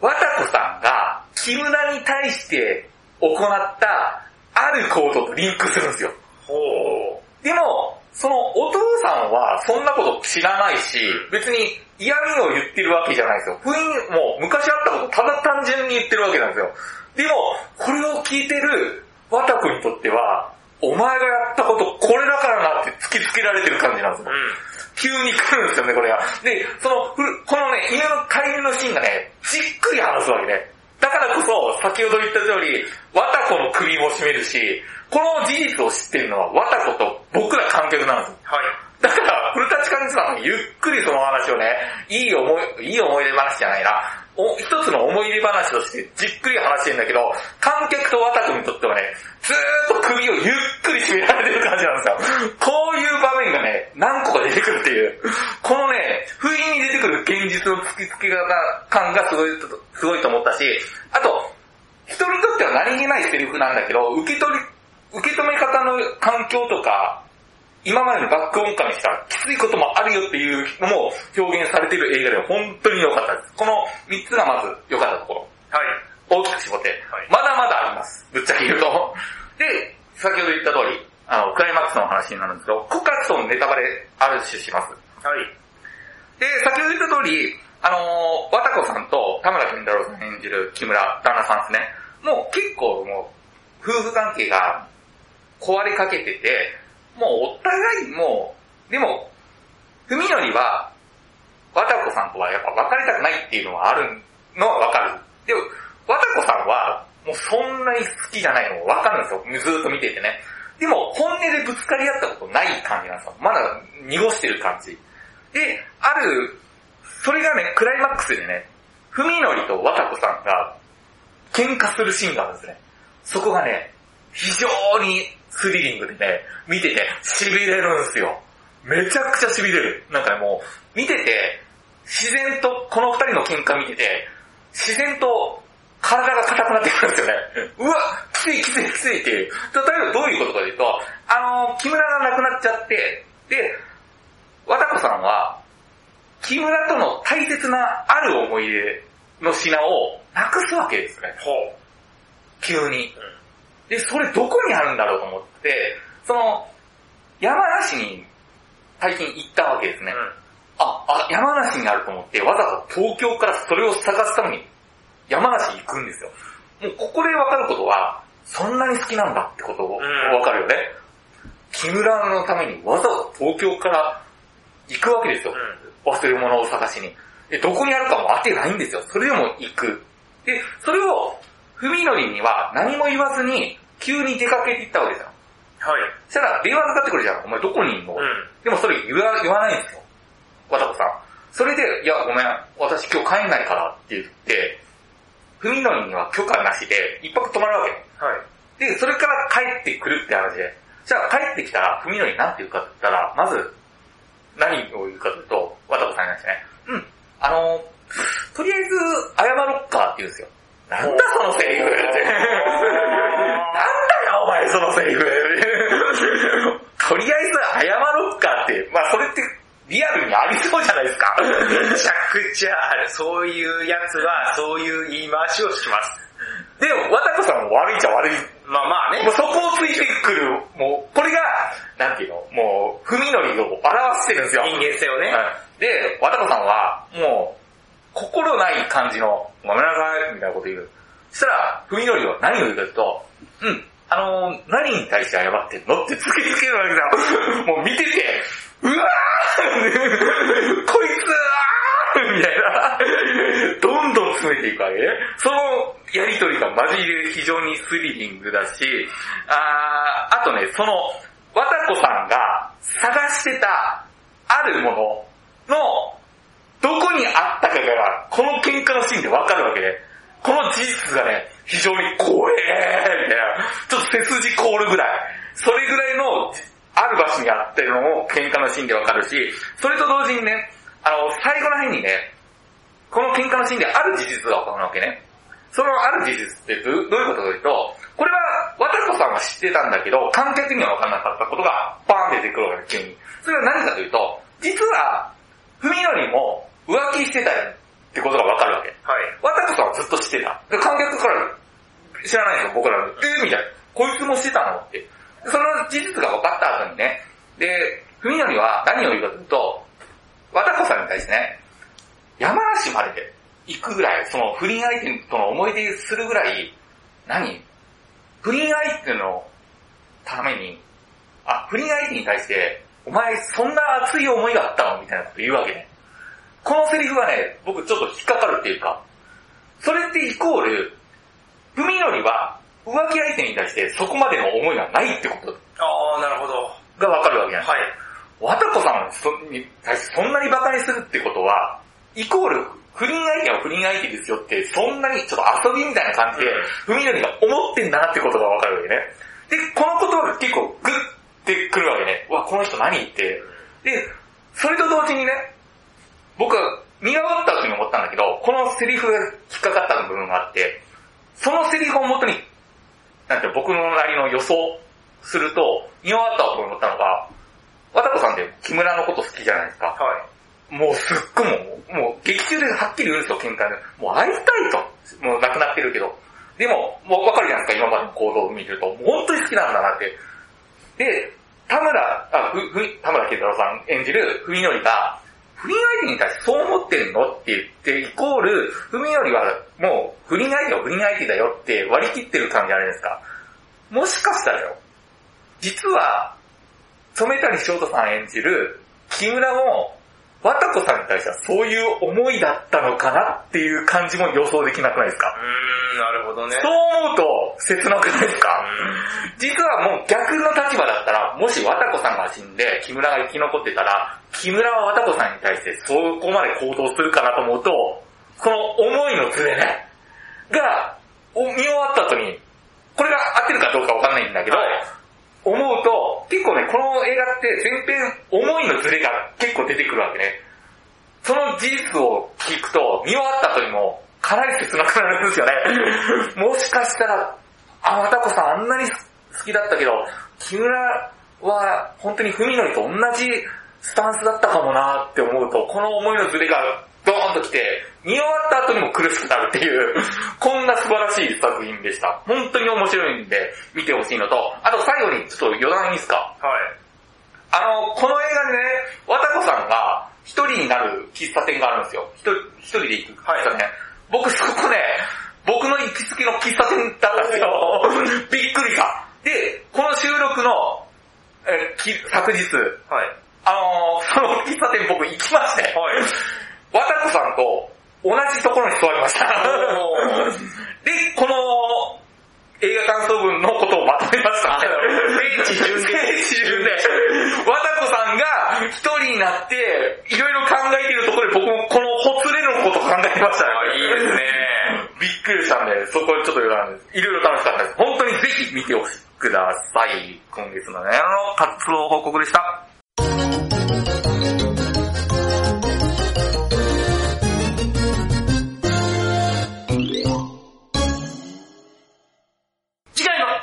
わたこさんが木村に対して行ったある行動とリンクするんですよ。ほでも、そのお父さんはそんなこと知らないし、別に嫌味を言ってるわけじゃないですよ。不意にもう昔あったことただ単純に言ってるわけなんですよ。でも、これを聞いてるわたこにとっては、お前がやったことこれだからなって突きつけられてる感じなんですよう。。うん。急に来るんですよね、これが。で、その、ふこのね、犬の飼い犬のシーンがね、じっくり話すわけね。だからこそ、先ほど言った通り、わたこの首も絞めるし、この事実を知ってるのは、わたこと僕ら観客なんですよ。はい。だから、古舘寛治さんがゆっくりその話をね、いい思い、いい思い出話じゃないな。お一つの思い出話としてじっくり話してるんだけど、観客とわたくにとってはね、ずーっと首をゆっくり締められてる感じなんですよ。こういう場面がね、何個か出てくるっていう。このね、不意に出てくる現実の突きつけ方感がすごい、すごいと思ったし、あと、人にとっては何気ないセリフなんだけど、受け取り、受け止め方の環境とか、今までのバック音感にしたらきついこともあるよっていうのも表現されている映画では本当に良かったです。この3つがまず良かったところ。はい。大きく絞って、はいまだまだあります。ぶっちゃけ言うと。で、先ほど言った通り、あの、クライマックスの話になるんですけど、コカツとネタバレある種します。はい。で、先ほど言った通り、あのー、わたこさんと田村健太郎さん演じる木村旦那さんですね。もう結構もう、夫婦関係が壊れかけてて、もうお互いもう、でも、文則は、わたこさんとはやっぱ別れたくないっていうのはあるのはわかる。でも、わたこさんは、もうそんなに好きじゃないのもわかるんですよ。ずっと見ててね。でも、本音でぶつかり合ったことない感じなんですよ。まだ濁してる感じ。で、ある、それがね、クライマックスでね、文則とわたこさんが喧嘩するシーンがあるんですね。そこがね、非常にスリリングでね、見てて痺れるんですよ。めちゃくちゃ痺れる。なんかねもう、見てて、自然と、この二人の喧嘩見てて、自然と体が硬くなってくるんですよね。[laughs] うわきついきついきついっていう。例えばどういうことかというと、あの、木村が亡くなっちゃって、で、和田子さんは、木村との大切なある思い出の品をなくすわけですね。ほう。急に。で、それどこにあるんだろうと思って、その、山梨に最近行ったわけですね。うん、あ、あ、山梨にあると思って、わざわざ東京からそれを探すために山梨に行くんですよ。もうここでわかることは、そんなに好きなんだってことがわかるよね。うん、木村のためにわざわざ東京から行くわけですよ。うん、忘れ物を探しに。で、どこにあるかも当てないんですよ。それでも行く。で、それを、文則には何も言わずに、急に出かけていったわけですよ。はい。そしたら電話かかってくるじゃん。お前どこにいんの、うん、でもそれ言わ言わないんですよ。わたこさん。それで、いや、ごめん、私今日帰んないからって言って、文則には許可なしで、一泊泊まるわけ。はい。で、それから帰ってくるって話で。じゃあ帰ってきたら、文則なんて言うかって言ったら、まず、何を言うかというと、わたこさんに話してね。うん。あの、とりあえず、謝ろっかって言うんですよ。なんだそのセリフって。[laughs] なんだよお前そのセリフ。とりあえず謝ろっかって。まあそれってリアルにありそうじゃないですか。[laughs] めちゃくちゃある。そういうやつはそういう言い回しをします。でも、わたこさんも悪いっちゃ悪い。まあまあね。もうそこをついてくる、もう、これが、なんていうの、もう、踏み乗りを表してるんですよ。人間性をね。で、わたこさんは、もう、心ない感じの、ごめんなさい、みたいなこと言う。そしたら、ふみのりは何を言うかというと、うん、あのー、何に対して謝ってんの？って突きつけるわけだ。もう見てて、うわーこいつはみたいな。どんどん詰めていくわけね。そのやりとりがマジで非常にスリリングだし、ああとね、その、わたこさんが探してたあるもののどこにあったかが、この喧嘩のシーンでわかるわけで、この事実がね、非常に怖えみたいな、ちょっと背筋凍るぐらい、それぐらいの、ある場所にあってるのも喧嘩のシーンでわかるし、それと同時にね、あの、最後の辺にね、この喧嘩のシーンである事実がわかるわけね。そのある事実ってどういうことかというと、これは、わたこさんは知ってたんだけど、観客にはわかんなかったことが、バーン出てくるわけ急に。それは何かというと、実は、ふみのりも、浮気してたってことがわかるわけ。はい。わたこさんはずっと知ってた。で、観客から知らないんですよ、僕らの。えー、みたいな。こいつもしてたのって。その事実が分かった後にね、で、ふみのりは何を言うかというと、わたこさんに対してね、山梨まで行くぐらい、その不倫相手との思い出するぐらい、何？不倫相手のために、あ、不倫相手に対して、お前そんな熱い思いがあったの？みたいなこと言うわけね。このセリフがね、僕ちょっと引っかかるっていうか、それってイコール、文則は浮気相手に対してそこまでの思いがないってことああ、なるほど。がわかるわけじゃないはい。わたこさんに対してそんなに馬鹿にするってことは、イコール、不倫相手は不倫相手ですよって、そんなにちょっと遊びみたいな感じで、文則が思ってんだなってことがわかるわけね。で、この言葉が結構グッてくるわけね。うわ、この人何言って。で、それと同時にね、僕は見終わった後に思ったんだけど、このセリフが引っかかった部分があって、そのセリフをもとに、なんて僕のなりの予想すると、見終わった後に思ったのが、わたこさんって木村のこと好きじゃないですか。はい。もうすっごいもう、もう劇中ではっきり言うんですよ、喧嘩で。もう会いたいと。もう亡くなってるけど。でも、もうわかるじゃないですか、今までの行動を見てると。もう本当に好きなんだなって。で、田村、あ、ふ、ふ、田村健太郎さん演じる文則が、不倫相手に対してそう思ってるのって言って、イコール、ふみよりはもう不倫相手は不倫相手だよって割り切ってる感じあるじゃないですか。もしかしたらよ、実は、染谷翔太さん演じる木村も、わたこさんに対してはそういう思いだったのかなっていう感じも予想できなくないですか？うーん、なるほどね。そう思うと切なくないですか？実はもう逆の立場だったら、もしわたこさんが死んで木村が生き残ってたら、木村はわたこさんに対してそこまで行動するかなと思うと、この思いのズレね、が、見終わった後に、これが合ってるかどうかわかんないんだけど、思うと、結構ね、この映画って前編思いのズレが結構出てくるわけね。その事実を聞くと、見終わった後にも、かなり切なくなるんですよね。[laughs] もしかしたら、あ、わたこさんあんなに好きだったけど、木村は本当に文則と同じスタンスだったかもなって思うと、この思いのズレがドーンと来て、見終わった後にも苦しくなるっていう、[laughs] こんな素晴らしい作品でした。本当に面白いんで、見てほしいのと、あと最後にちょっと余談いいですか？はい。あの、この映画でね、わたこさんが一人になる喫茶店があるんですよ。一人一人で行く喫茶店。僕そこね、僕の行きつけの喫茶店だったんですよ。[laughs] びっくりした。で、この収録の、えき昨日、はい。あのーその喫茶店僕行きまして、はい。わたこさんと同じところに座りました。で、この映画感想文のことをまとめました。聖地巡礼聖地巡礼。わたこさんが一人になって、いろいろ考えているところで僕もこのほつれのことを考えてましたいいですね。びっくりしたんで、そこでちょっと余談です。いろいろ楽しかったです。本当にぜひ見てほしください。今月のね、あの、活動報告でした。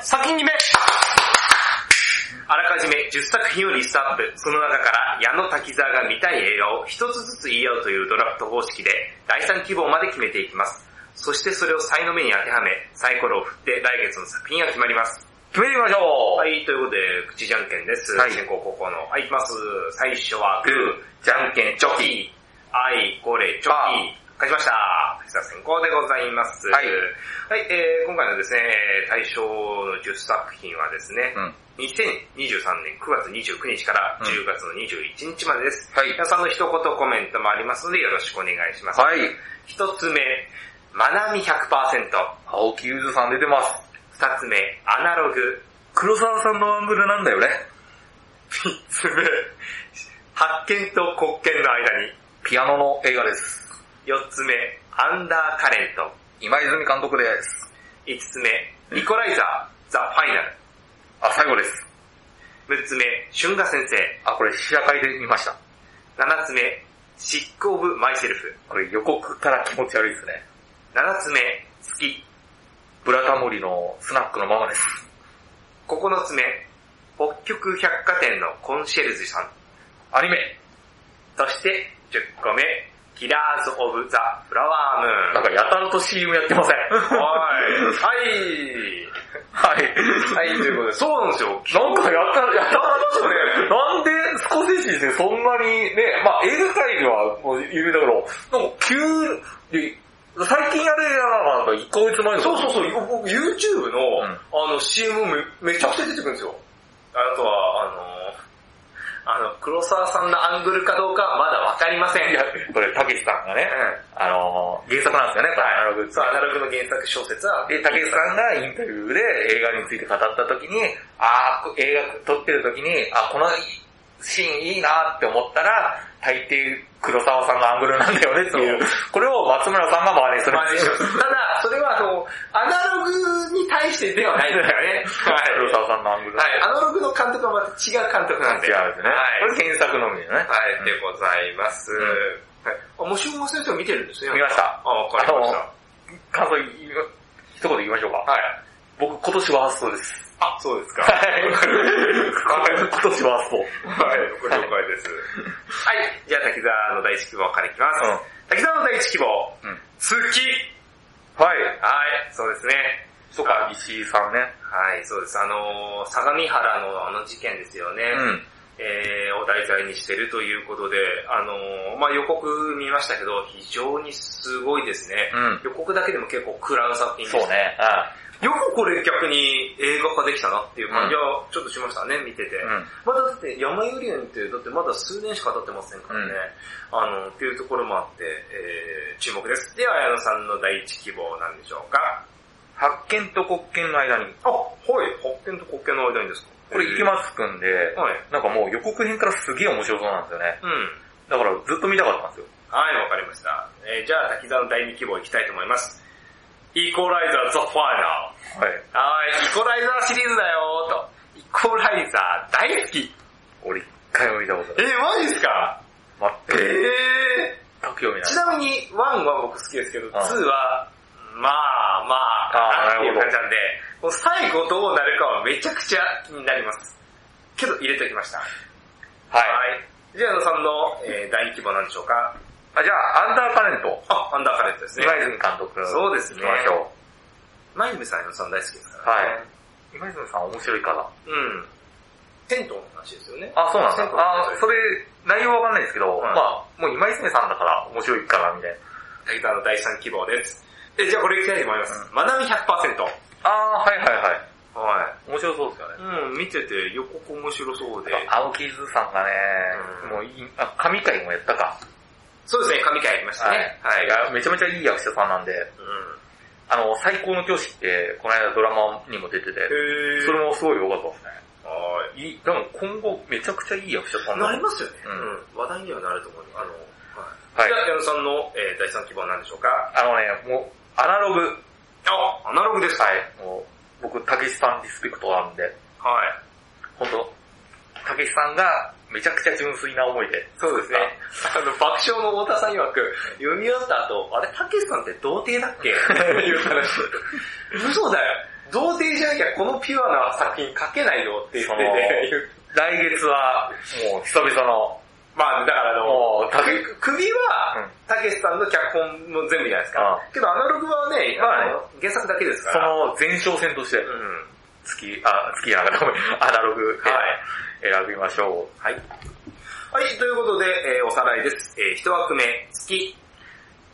次回の作品決めあらかじめ10作品をリストアップ。その中から矢野滝沢が見たい映画を一つずつ言い合うというドラフト方式で第3希望まで決めていきます。そしてそれを才の目に当てはめ、サイコロを振って来月の作品が決まります。決めてみましょう。はい、ということで、口じゃんけんです。はい先行後攻の。はい、いきます。最初はググー、じゃんけん、チョキ。あい、これ、チョキ。勝ちました。さあ先行でございます。はいはい、えー、今回のですね、対象の10作品はですね、うん。2023年9月29日からうん10月の21日までです。はい皆さんの一言コメントもありますのでよろしくお願いします。はい。一つ目、まなみ100%。青木ゆずさん出てます。二つ目、アナログ。黒沢さんのアングルなんだよね。三つ目、発見と国権の間に。ピアノの映画です。四つ目、アンダーカレント。今泉監督です。五つ目、ニコライザー、ザ・ファイナル。あ、最後です。六つ目、春画先生。あ、これ試写会で見ました。七つ目、シック・オブ・マイセルフ。これ予告から気持ち悪いですね。七つ目、月。ブラタモリのスナックのママです。九つ目、北極百貨店のコンシェルジュさん。アニメ。そして、十個目、キラーズ・オブ・ザ・フラワームーン。なんかやたらと CM やってません？はい。はい。はい。はい、ということで、そうなんですよ。なんかやったら、やたらとね、なんでスコセッシでそんなにね、まあ映画界では有名だけど、なんか急に、最近やる映画なんか1ヶ月前のそうそうそう、僕 YouTube の、うんあの CM めめちゃくちゃ出てくるんですよ。あとは、あの、あの、黒沢さんのアングルかどうかはまだわかりません。いや、これ、たけしさんがね、うん。あのー、原作なんですよね、これアナログそう、アナログの原作小説は、で、たけしさんがインタビューで映画について語った時に、あー、映画撮ってる時に、あ、このシーンいいなって思ったら、大抵黒沢さんのアングルなんだよねっていう、これを松村さんが真似するまあねただ、それはあの、アナログに対してではないですからね。[laughs] はい。黒沢さんのアングル。はい、アナログの監督はまた違う監督なんで。違うんですね。はい。これ原作のみでね。はい、でございます。うんはい。あ、もしも先生は見てるんですね。見ました。あ、わかりました。感想一言言いましょうか。はい。僕今年はストです。あ、そうですか。はい。今年はスト。はい、ご了解です。はい、じゃあ滝沢の第一希望からいきます。うん滝沢の第一希望、うん月。はい。はい、そうですね。そうか、石井さんね。はい、そうです。あのー、相模原のあの事件ですよね。うん。えー、を題材にしてるということで、あのー、まあ予告見ましたけど、非常にすごいですね。うん。予告だけでも結構食らう作品です。そうね。よくこれ逆に映画化できたなっていう感じはちょっとしましたね、見てて。うん。まだだって山ゆり園って、だってまだ数年しか経ってませんからね。あの、っていうところもあって、えー、注目です。では、綾野さんの第一希望なんでしょうか発見と国権の間に、あ、はい。発見と国権の間にですか？これ池松くんで、はい。なんかもう予告編からすげえ面白そうなんですよね。うん。だからずっと見たかったんですよ。はい、わかりました。えー、じゃあ、滝沢の第二希望いきたいと思います。イコライザーザ・ファイナル。はい。はい、イコライザーシリーズだよーと。イコライザー大好き。俺一回も見たことない。えー、マジっすか？全く、え全く興味ー、ないち。なみに1は僕好きですけど、2は、まあまあ、っていう感じなんで、もう最後どうなるかはめちゃくちゃ気になります。けど入れておきました。はい。い。じゃあ、矢野さんの、えー、第2希望なんでしょうかあじゃあ、アンダーカレント。あ、アンダーカレントですね。今泉監督。そうですね行きましょ前泉さん、矢野さん大好きですう。からね。はい。今泉さん面白いから。うん。銭湯の話ですよね。あ、そうなんだ。銭湯の話あ、それ、内容わかんないですけど、はいまあ、もう今泉さんだから面白いかな、みたいな。滝沢の第3希望です。え、じゃあこれいきたいと思います。まなみ100%。あー、はいはいはい。は面白そうですよね。い。うん、見てて予告面白そうで。青木図さんがね、うんもういい、あ、神回もやったか。そうですね、神回やりましたね。はい。めちゃめちゃいい役者さんなんで、うん。あの、最高の教師って、この間ドラマにも出てて、それもすごい良かったですね。はいい、でも今後めちゃくちゃいい役者さんい。なりますよね。うんうん。話題にはなると思う。あの、ははいい。じゃあ、矢野さんの、えー第3希望は何でしょうか？あのね、もう、アナログ。あ、アナログですかはい。もう、僕、たけしさんリスペクトなんで、はい。本当たけしさんがめちゃくちゃ純粋な思いで。そうですね。あの、爆笑の太田さん曰く、読み終わった後、あれ、たけしさんって童貞だっけ？いう話。嘘だよ。童貞じゃなきゃこのピュアな作品書けないよって言ってて、来月は、もう久々の、まあ、だからあの、もう、たけ、く首は、たけしさんの脚本も全部じゃないですか。うけどアナログはね、まあ原作だけですかそら。の前哨戦として、うん。月、あ、月やなアナログ、はい選びましょう。はい。はい、ということで、えーおさらいです。えー一枠目、月。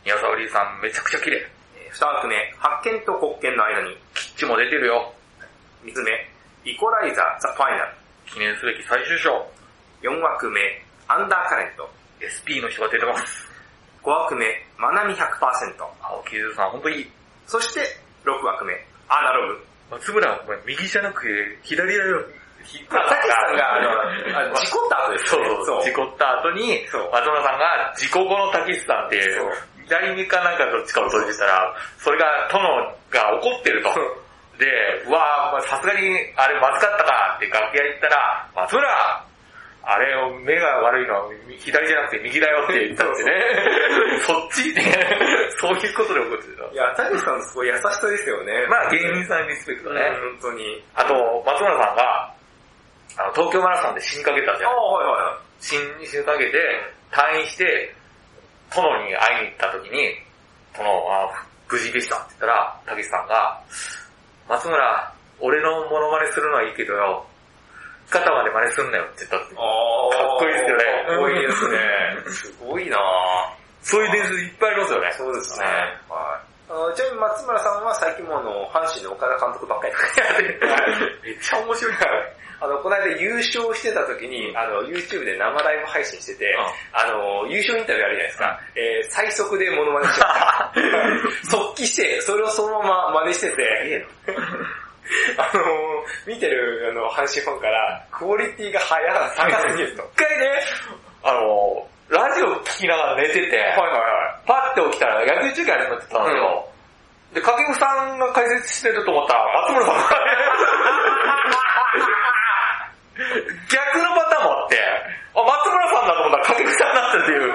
宮沢りさんめちゃくちゃ綺麗。えー二枠目、発見と国権の間に。キッチも出てるよ。三つ目、イコライザー、ザ・ファイナル。記念すべき最終章。四枠目、アンダーカレント。SP の人が出てます。五枠目、マナミ100%。青木優さんほんといい。そして、六枠目、アナログ。松村、お前右じゃなくて左だよ。引っ張たけしさんが、あの、あの事故った後ですそうね。そう、事故った後に松村さんが事故後のたけしさんっていう、左目かなんかどっちかを閉じたら、それが殿が怒ってると。で、うわぁ、さすがにあれまずかったかって楽屋行ったら、松村あれを目が悪いのは左じゃなくて右だよって言ったんですよね。そっちって、そういうことで怒ってたい。や、たけしさんすごい優しさですよね。まあ芸人さんリスペクトね。うん本当に。あと、松村さんが、あの、東京マラソンで死にかけたじゃんああ、。はいは死に死にかけて、退院して、殿に会いに行った時に、殿は無事でしたって言ったら、たけしさんが、松村、俺のモノマネするのはいいけどよ、肩まで真似すんなよって言ったって。かっこいいですよねかっこいいですね。[laughs] すごいなそういう伝説いっぱいありますよね。そうですね。はい。ちなみに松村さんは最近もあの、阪神の岡田監督ばっかりめっちゃ面白い。あの、この間優勝してた時に、あの、YouTube で生ライブ配信してて、あの、優勝インタビューあるじゃないですか。えー、最速でモノマネしちゃった。[laughs] 速記して、それをそのまま真似してて、[laughs] あの、見てるあの阪神ファンから、クオリティが早が高すぎると。一回ね、あの、ラジオ聞きながら寝てて、はいはいはい。パッて起きたら野球中継始まってたんですよ。で、掛布さんが解説してると思ったら、松村さんが、[laughs] 逆のパターンもあって、あ、松村さんだと思ったら掛布さんだったっていう。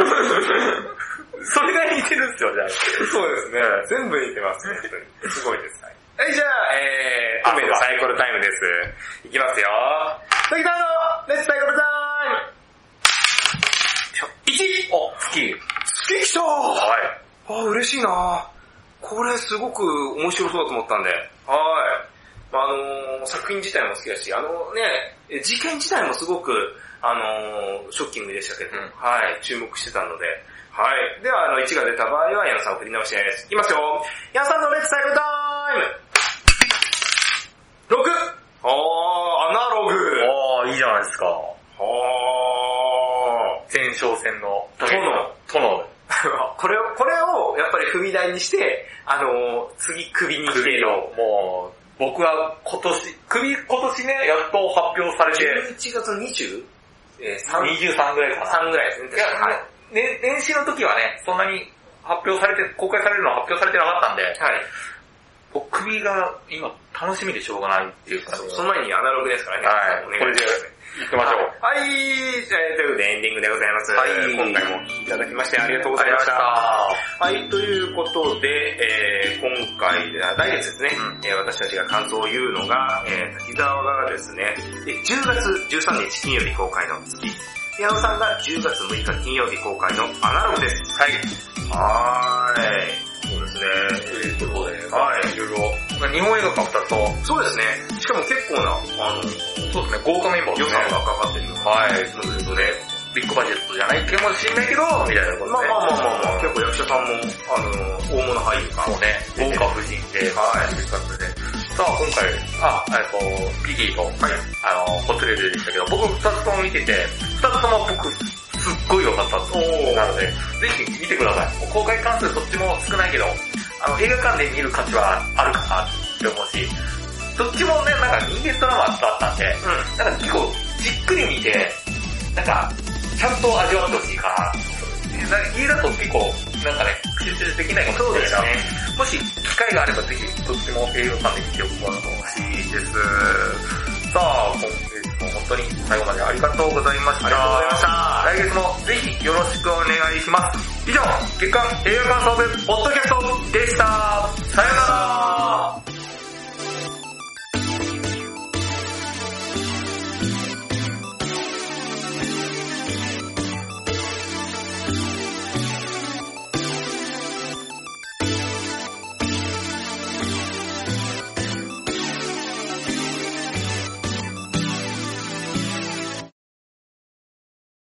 [laughs] それが似てるんですよ、じゃあ。そうですね。全部似てます、本当に。すごいです。はい、じゃあ、えー、運命のサイコロタイムです。いきますよ。時田のレッツサイコロタイム !1! お、月。月来たはい。あ、嬉しいなこれすごく面白そうだと思ったんで。はい。まあ、あのー作品自体も好きだし、あのね、事件自体もすごく、あのーショッキングでしたけど、うんはい、注目してたので、はい。では、あの、1が出た場合は、矢野さん振り直しです。いきますよ。矢野さんのレッツサイクルタイム !6! あー、アナログああ、いいじゃないですか。は前哨戦の殿殿。ー。[laughs] これを、これを、やっぱり踏み台にして、あのー次首に来て首を、もう、僕は今年、首今年ね、やっと発表されて、11月 20? えー、3、23ぐらいかな。3ぐらいですね。いや、はい。ね、年始の時はね、そんなに発表されて、公開されるのは発表されてなかったんで、はい。僕首が今楽しみでしょうがないっていうか、その前にアナログですからね。はい。これで行きましょう。はい、えー、ということでエンディングでございます。はい今回もお聞きいただきましてありがとうございました。はい、ということで、えー、今回来月ですね、うんえー私たちが感想を言うのが、えー、滝沢がですね、え10月13日金曜日公開の月、宮尾さんが10月6日金曜日公開のアナログです。はい。はーい。ね。ということで、はいいろいろ、日本映画か2つと、そうですね。しかも結構な、あの、そうですね、豪華メンバーね予算。がかかってる。はい。そういうことで。ビッグバジェットじゃないかもしれないけど、みたいなことで。まあまあまあまあまあ、結構役者さんも、あの、大物俳優か。もうね、豪華夫人で、はいという感じで。さあ、今回、あ、えっと、ピギーと、はい。あの、ホツレレでしたけど、僕二つとも見てて、二つとも僕、すっごい良かったなので、ぜひ見てください。公開関数そっちも少ないけど、あの、映画館で見る価値はあるかなって思うし、どっちもね、なんか人間ドラマだったんで、うなんか結構じっくり見て、なんか、ちゃんと味わってほしいかな。なんか家だと結構、なんかね、集中できないかもしれないけど、もし機会があればぜひどっちも映画館で見てもらってほしいです。さあ、今もう本当に最後までありがとうございました。ありがとうございました。来月もぜひよろしくお願いします。以上、月刊映画感想部ポッドキャストでした。さよなら